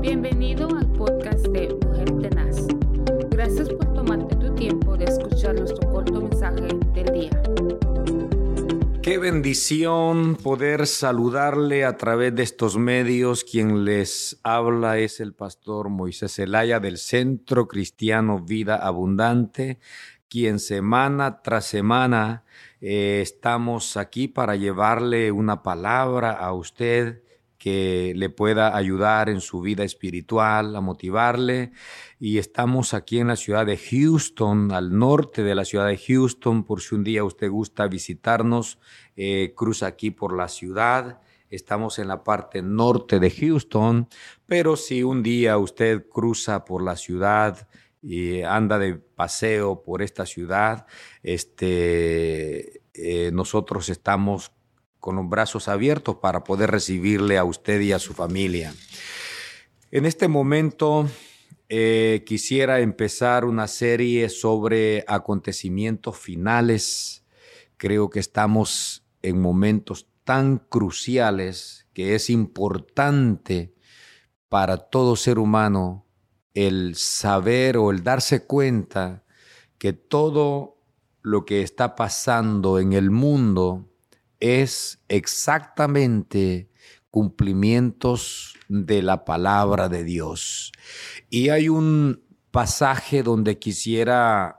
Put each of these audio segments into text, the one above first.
Bienvenido al podcast de Mujer Tenaz. Gracias por tomarte tu tiempo de escuchar nuestro corto mensaje del día. Qué bendición poder saludarle a través de estos medios. Quien les habla es el pastor Moisés Zelaya del Centro Cristiano Vida Abundante, quien semana tras semana eh, estamos aquí para llevarle una palabra a usted que le pueda ayudar en su vida espiritual, a motivarle. Y estamos aquí en la ciudad de Houston, al norte de la ciudad de Houston, por si un día usted gusta visitarnos, eh, cruza aquí por la ciudad. Estamos en la parte norte de Houston, pero si un día usted cruza por la ciudad y anda de paseo por esta ciudad, este, eh, nosotros estamos con los brazos abiertos para poder recibirle a usted y a su familia. En este momento eh, quisiera empezar una serie sobre acontecimientos finales. Creo que estamos en momentos tan cruciales que es importante para todo ser humano el saber o el darse cuenta que todo lo que está pasando en el mundo es exactamente cumplimientos de la palabra de Dios. Y hay un pasaje donde quisiera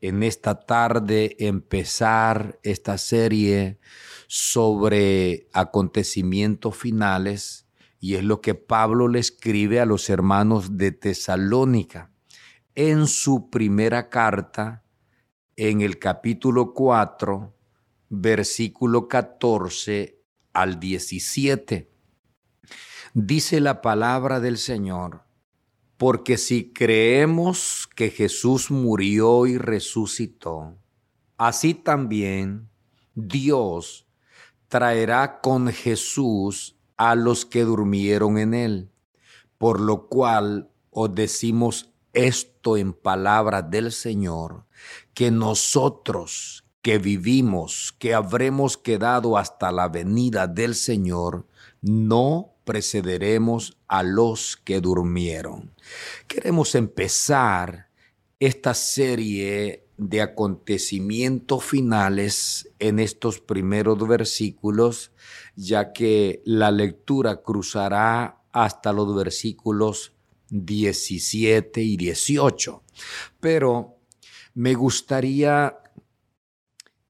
en esta tarde empezar esta serie sobre acontecimientos finales y es lo que Pablo le escribe a los hermanos de Tesalónica en su primera carta en el capítulo 4 versículo 14 al 17. Dice la palabra del Señor, porque si creemos que Jesús murió y resucitó, así también Dios traerá con Jesús a los que durmieron en él, por lo cual os decimos esto en palabra del Señor, que nosotros que vivimos, que habremos quedado hasta la venida del Señor, no precederemos a los que durmieron. Queremos empezar esta serie de acontecimientos finales en estos primeros versículos, ya que la lectura cruzará hasta los versículos 17 y 18. Pero me gustaría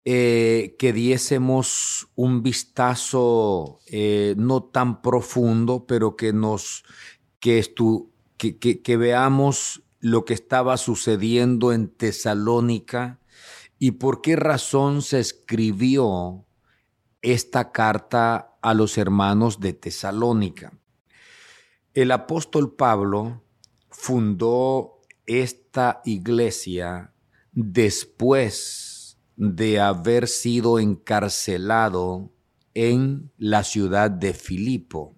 eh, que diésemos un vistazo eh, no tan profundo, pero que nos que, que, que, veamos lo que estaba sucediendo en Tesalónica y por qué razón se escribió esta carta a los hermanos de Tesalónica. El apóstol Pablo fundó esta iglesia después de haber sido encarcelado en la ciudad de Filipo.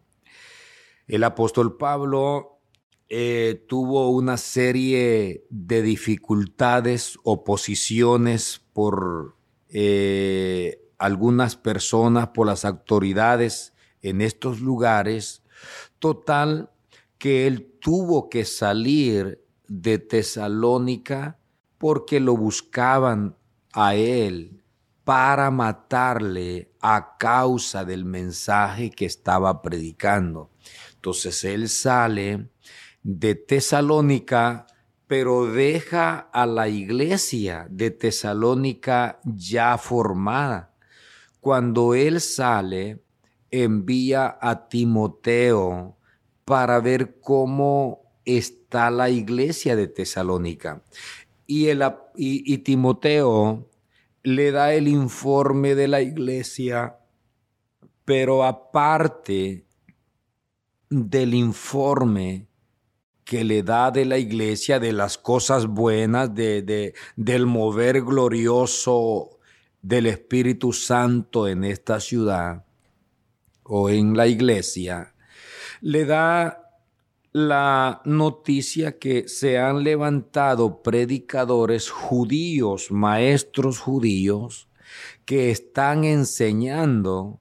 El apóstol Pablo eh, tuvo una serie de dificultades, oposiciones por eh, algunas personas, por las autoridades en estos lugares, total que él tuvo que salir de Tesalónica porque lo buscaban a él para matarle a causa del mensaje que estaba predicando. Entonces él sale de Tesalónica, pero deja a la iglesia de Tesalónica ya formada. Cuando él sale, envía a Timoteo para ver cómo está la iglesia de Tesalónica y, el, y, Timoteo le da el informe de la iglesia, pero aparte del informe que le da de la iglesia, de las cosas buenas, de, de, del mover glorioso del Espíritu Santo en esta ciudad o en la iglesia, le da la noticia que se han levantado predicadores judíos, maestros judíos, que están enseñando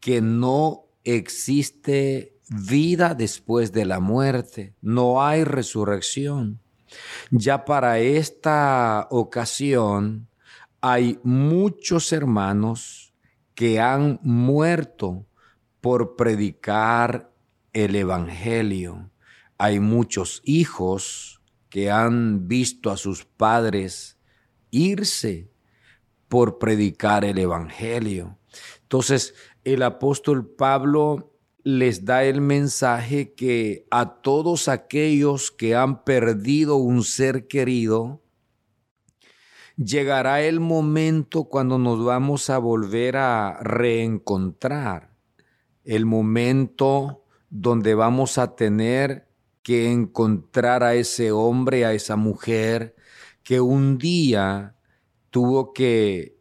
que no existe vida después de la muerte, no hay resurrección. Ya para esta ocasión hay muchos hermanos que han muerto por predicar el Evangelio. Hay muchos hijos que han visto a sus padres irse por predicar el Evangelio. Entonces, el apóstol Pablo les da el mensaje que a todos aquellos que han perdido un ser querido, llegará el momento cuando nos vamos a volver a reencontrar, el momento donde vamos a tener que encontrar a ese hombre, a esa mujer que un día tuvo que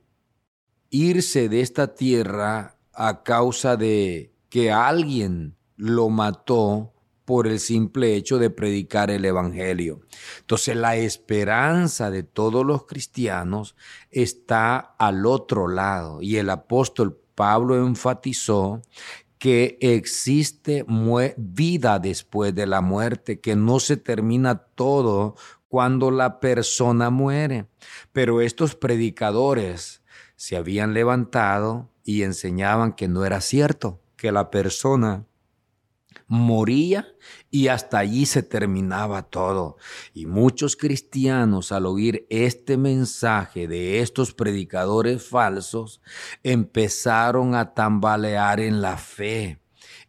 irse de esta tierra a causa de que alguien lo mató por el simple hecho de predicar el Evangelio. Entonces la esperanza de todos los cristianos está al otro lado y el apóstol Pablo enfatizó que existe vida después de la muerte, que no se termina todo cuando la persona muere. Pero estos predicadores se habían levantado y enseñaban que no era cierto, que la persona moría y hasta allí se terminaba todo. Y muchos cristianos al oír este mensaje de estos predicadores falsos empezaron a tambalear en la fe.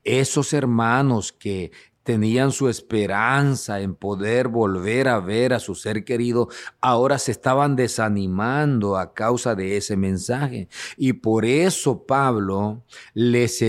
Esos hermanos que tenían su esperanza en poder volver a ver a su ser querido, ahora se estaban desanimando a causa de ese mensaje. Y por eso Pablo les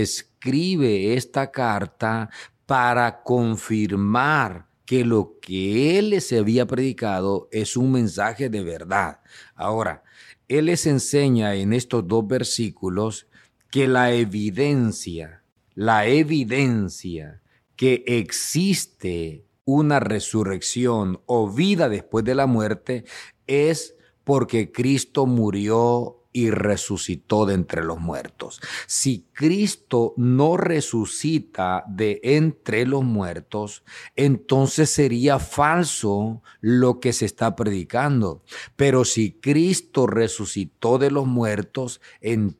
esta carta para confirmar que lo que él les había predicado es un mensaje de verdad. Ahora, él les enseña en estos dos versículos que la evidencia, la evidencia que existe una resurrección o vida después de la muerte es porque Cristo murió y resucitó de entre los muertos. Si Cristo no resucita de entre los muertos, entonces sería falso lo que se está predicando. Pero si Cristo resucitó de los muertos, entonces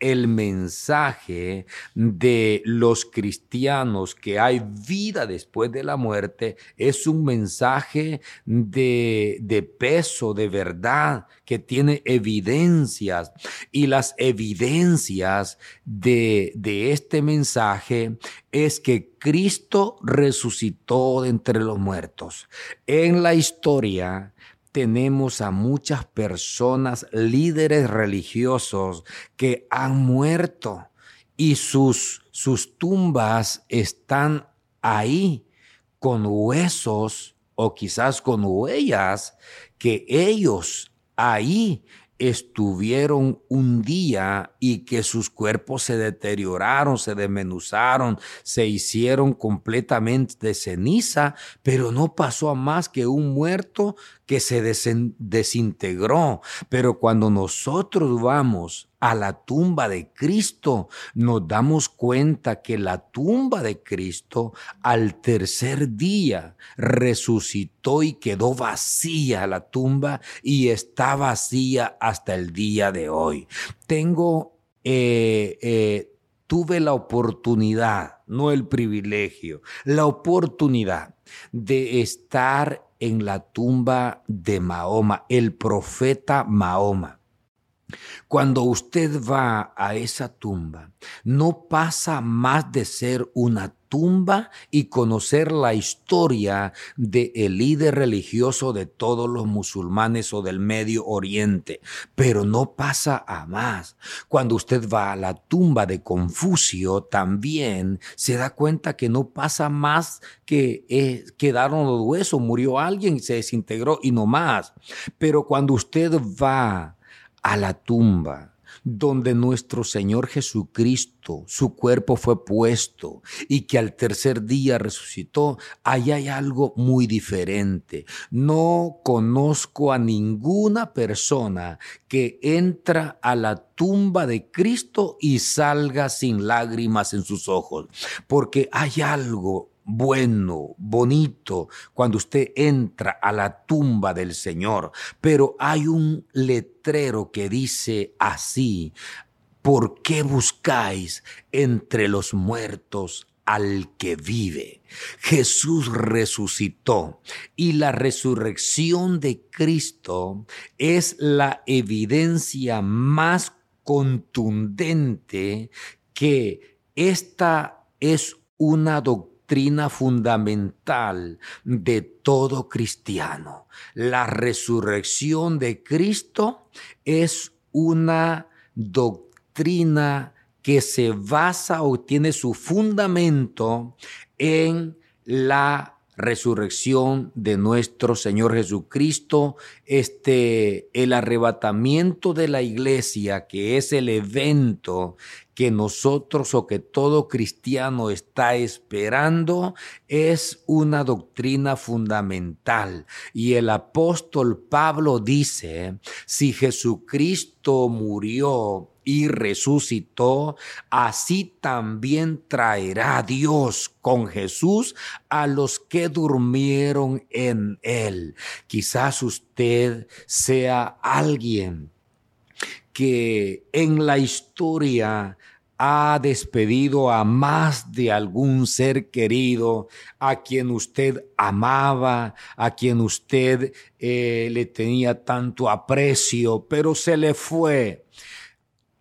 el mensaje de los cristianos que hay vida después de la muerte es un mensaje de, de peso, de verdad, que tiene evidencias. Y las evidencias de, de este mensaje es que Cristo resucitó de entre los muertos. En la historia tenemos a muchas personas, líderes religiosos, que han muerto y sus, sus tumbas están ahí con huesos o quizás con huellas que ellos ahí estuvieron un día y que sus cuerpos se deterioraron, se desmenuzaron, se hicieron completamente de ceniza, pero no pasó a más que un muerto que se desintegró. Pero cuando nosotros vamos a la tumba de Cristo, nos damos cuenta que la tumba de Cristo al tercer día resucitó y quedó vacía la tumba y está vacía hasta el día de hoy. Tengo, eh, eh, tuve la oportunidad, no el privilegio, la oportunidad de estar en la tumba de Mahoma, el profeta Mahoma. Cuando usted va a esa tumba, no pasa más de ser una tumba y conocer la historia del el líder religioso de todos los musulmanes o del Medio Oriente, pero no pasa a más. Cuando usted va a la tumba de Confucio, también se da cuenta que no pasa más que eh, quedaron los huesos, murió alguien se desintegró y no más. Pero cuando usted va a la tumba donde nuestro Señor Jesucristo, su cuerpo fue puesto y que al tercer día resucitó, ahí hay algo muy diferente. No conozco a ninguna persona que entra a la tumba de Cristo y salga sin lágrimas en sus ojos, porque hay algo bueno, bonito, cuando usted entra a la tumba del Señor. Pero hay un letrero que dice así, ¿por qué buscáis entre los muertos al que vive. Jesús resucitó y la resurrección de Cristo es la evidencia más contundente que esta es una doctrina fundamental de todo cristiano. La resurrección de Cristo es una doctrina que se basa o tiene su fundamento en la resurrección de nuestro Señor Jesucristo, este el arrebatamiento de la iglesia, que es el evento que nosotros o que todo cristiano está esperando es una doctrina fundamental. Y el apóstol Pablo dice, si Jesucristo murió y resucitó, así también traerá Dios con Jesús a los que durmieron en él. Quizás usted sea alguien que en la historia ha despedido a más de algún ser querido a quien usted amaba, a quien usted eh, le tenía tanto aprecio, pero se le fue.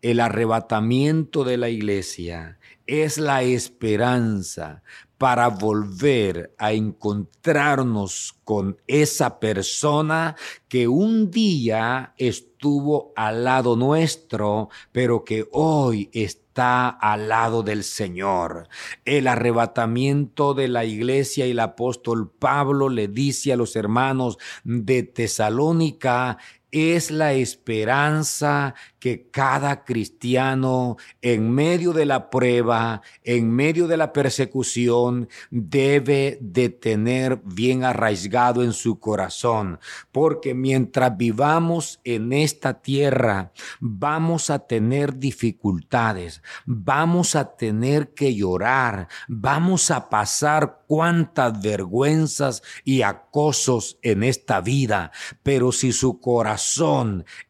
El arrebatamiento de la iglesia es la esperanza para volver a encontrarnos con esa persona que un día estuvo al lado nuestro, pero que hoy está al lado del Señor. El arrebatamiento de la iglesia y el apóstol Pablo le dice a los hermanos de Tesalónica, es la esperanza que cada cristiano en medio de la prueba, en medio de la persecución, debe de tener bien arraigado en su corazón. Porque mientras vivamos en esta tierra, vamos a tener dificultades, vamos a tener que llorar, vamos a pasar cuantas vergüenzas y acosos en esta vida. Pero si su corazón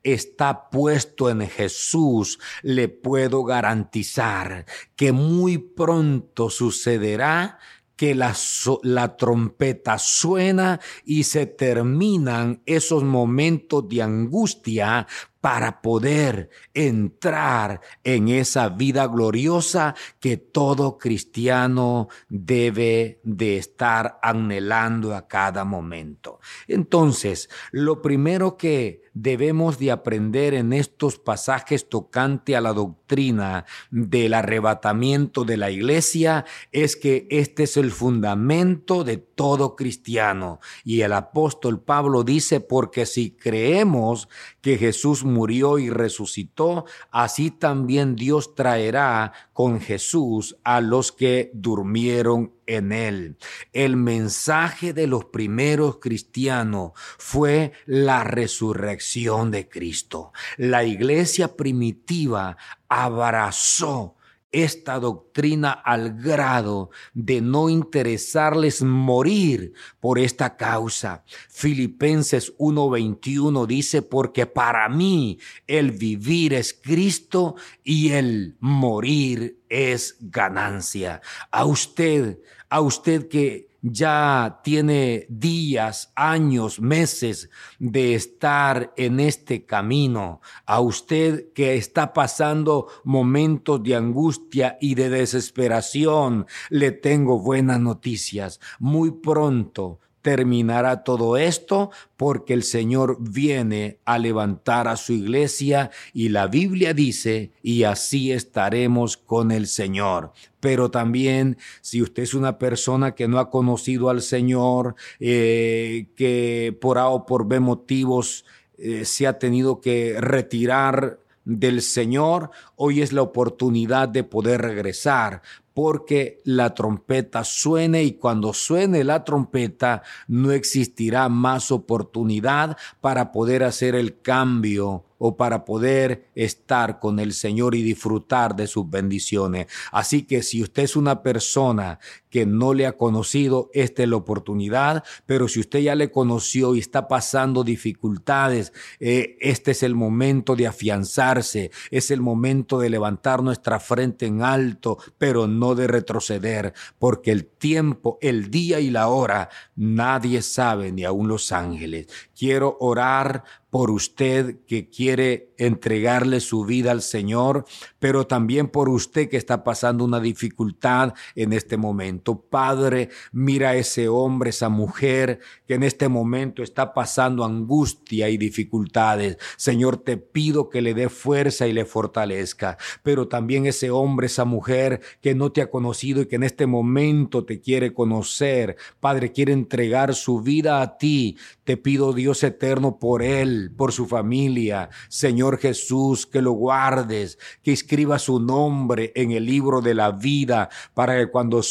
está puesto en Jesús, le puedo garantizar que muy pronto sucederá que la, la, trompeta suena y se terminan esos momentos de angustia para poder entrar en esa vida gloriosa que todo cristiano debe de estar anhelando a cada momento. Entonces, lo primero que debemos de aprender en estos pasajes tocante a la doctrina del arrebatamiento de la iglesia es que este es el fundamento de todo cristiano. Y el apóstol Pablo dice, porque si creemos que Jesús murió y resucitó, así también Dios traerá con Jesús a los que durmieron en él. El mensaje de los primeros cristianos fue la resurrección de Cristo. La iglesia primitiva abrazó esta doctrina al grado de no interesarles morir por esta causa. Filipenses 1:21 dice, porque para mí el vivir es Cristo y el morir es ganancia. A usted, a usted que ya tiene días, años, meses de estar en este camino, a usted que está pasando momentos de angustia y de desesperación, le tengo buenas noticias. Muy pronto terminará todo esto porque el Señor viene a levantar a su iglesia y la Biblia dice, y así estaremos con el Señor. Pero también si usted es una persona que no ha conocido al Señor, eh, que por A o por B motivos eh, se ha tenido que retirar del Señor, hoy es la oportunidad de poder regresar, porque la trompeta suene y cuando suene la trompeta no existirá más oportunidad para poder hacer el cambio o para poder estar con el Señor y disfrutar de sus bendiciones. Así que si usted es una persona que no le ha conocido, esta es la oportunidad, pero si usted ya le conoció y está pasando dificultades, eh, este es el momento de afianzarse, es el momento de levantar nuestra frente en alto, pero no de retroceder, porque el tiempo, el día y la hora, nadie sabe, ni aun los ángeles. Quiero orar por usted que quiere entregarle su vida al Señor, pero también por usted que está pasando una dificultad en este momento. Padre, mira a ese hombre, esa mujer que en este momento está pasando angustia y dificultades. Señor, te pido que le dé fuerza y le fortalezca, pero también ese hombre, esa mujer que no te ha conocido y que en este momento te quiere conocer. Padre, quiere entregar su vida a ti. Te pido, Dios eterno, por él por su familia. Señor Jesús, que lo guardes, que escriba su nombre en el libro de la vida, para que cuando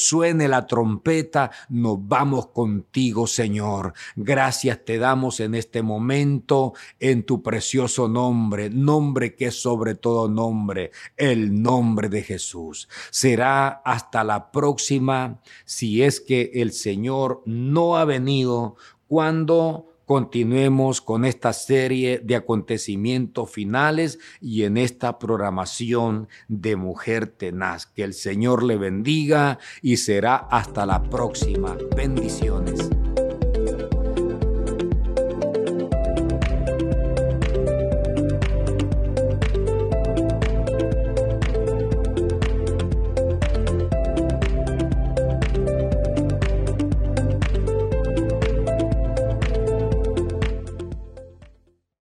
la trompeta nos vamos contigo, Señor. Gracias te damos en este momento en tu precioso nombre, nombre que es sobre todo nombre, el nombre de Jesús. Será hasta la próxima si es que el Señor no ha venido cuando continuemos con esta serie de acontecimientos finales y en esta programación de Mujer Tenaz. Que el Señor le bendiga y será hasta la próxima. Bendiciones.